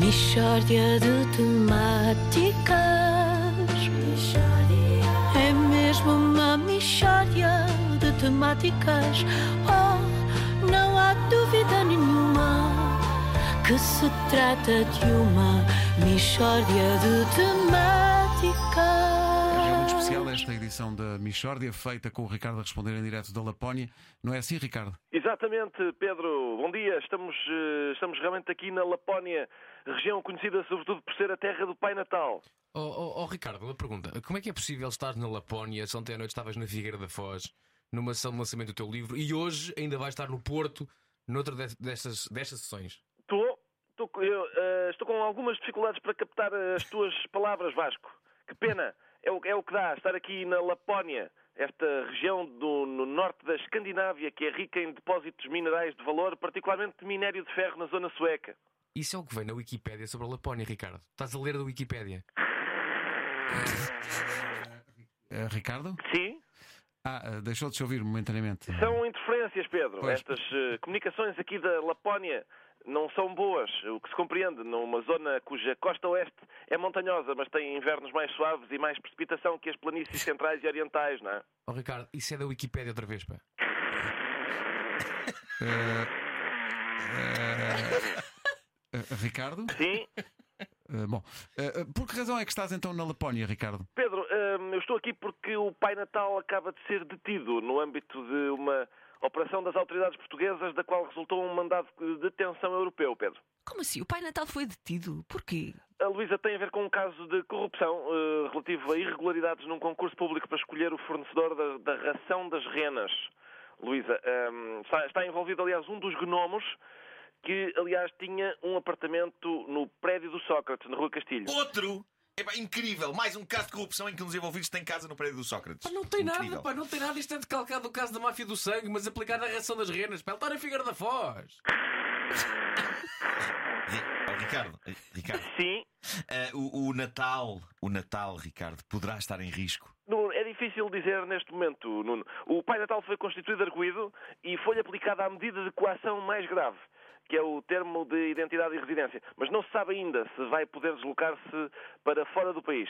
Mishória de temáticas. É mesmo uma mishória de temáticas. Oh, não há dúvida nenhuma que se trata de uma mishória de temáticas. É esta edição da Michórdia, feita com o Ricardo a responder em direto da Lapónia. Não é assim, Ricardo? Exatamente, Pedro. Bom dia. Estamos, eh, estamos realmente aqui na Lapónia, região conhecida sobretudo por ser a terra do Pai Natal. Oh, oh, oh, Ricardo, uma pergunta. Como é que é possível estar na Lapónia, se ontem à noite estavas na Figueira da Foz, numa sessão de lançamento do teu livro, e hoje ainda vais estar no Porto, noutra de- destas, destas sessões? Estou, estou, eu, eh, estou com algumas dificuldades para captar as tuas palavras, Vasco. Que pena. É o, é o que dá estar aqui na Lapónia, esta região do, no norte da Escandinávia, que é rica em depósitos minerais de valor, particularmente de minério de ferro na zona sueca. Isso é o que vem na Wikipédia sobre a Lapónia, Ricardo. Estás a ler da Wikipédia. Eh, Ricardo? Sim? Ah, eh, deixou de se ouvir momentaneamente. São interferências, Pedro. Pois. Estas eh, comunicações aqui da Lapónia não são boas, o que se compreende, numa zona cuja costa oeste é montanhosa, mas tem invernos mais suaves e mais precipitação que as planícies centrais e orientais, não é? Oh, Ricardo, isso é da Wikipédia outra vez, pá. Eh, Ricardo? Sim? Eh, bom, eh, por que razão é que estás então na Lapónia, Ricardo? Pedro, eu estou aqui porque o Pai Natal acaba de ser detido no âmbito de uma operação das autoridades portuguesas da qual resultou um mandado de detenção europeu, Pedro. Como assim? O Pai Natal foi detido? Porquê? A Luísa tem a ver com um caso de corrupção eh, relativo a irregularidades num concurso público para escolher o fornecedor da, da ração das renas. Luísa, hum, está, está envolvido, aliás, um dos gnomos que, aliás, tinha um apartamento no prédio do Sócrates, na Rua Castilho. Outro! É pá, incrível! Mais um caso de corrupção em que um dos envolvidos tem casa no prédio do Sócrates. Pá, não tem Incrível. nada, pá, não tem nada. Isto é decalcado do caso da máfia do sangue, mas aplicado à ração das renas. Pá, ele está na Figueira da Foz. Oh, Ricardo, eh, Ricardo, Sim, eh, o, o Natal, o Natal, Ricardo, poderá estar em risco. É difícil dizer neste momento, Nuno. O Pai Natal foi constituído arguído e foi aplicada a medida de coação mais grave, que é o termo de identidade e residência. Mas não se sabe ainda se vai poder deslocar-se para fora do país.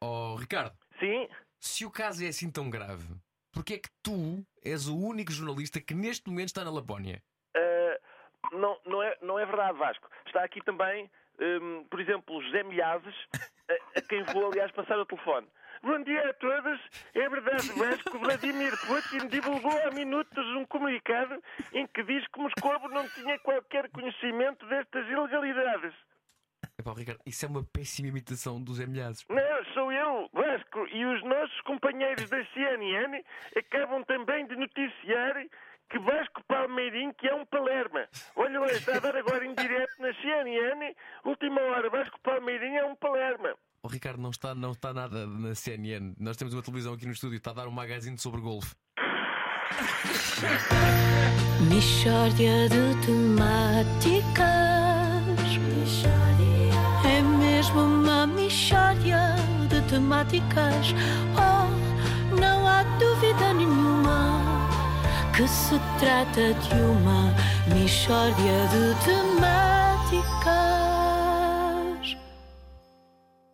Oh, Ricardo, Sim? se o caso é assim tão grave, porquê é que tu és o único jornalista que neste momento está na Lapónia? Ah, não, não, é, não é verdade, Vasco. Está aqui também, hum, por exemplo, José Milhazes, a, a quem vou, aliás, passar o telefone. Bom dia a todos. É verdade, Vasco. Vladimir Putin divulgou há minutos um comunicado em que diz que Moscou não tinha qualquer conhecimento destas ilegalidades. Epá, Ricardo, isso é uma péssima imitação dos Emilhados. Não, sou eu, Vasco, e os nossos companheiros da CNN acabam também de noticiar que Vasco Palmeirim, que é um palerma. Olha lá, está a dar agora em direto na CNN, última hora, Vasco Palmeirim é um palerma. O Ricardo não está, não está nada na CNN. Nós temos uma televisão aqui no estúdio, está a dar um magazine sobre golfe. Mishória de temáticas. É mesmo uma mishória de temáticas. Oh, não há dúvida nenhuma que se trata de uma mishória de temáticas.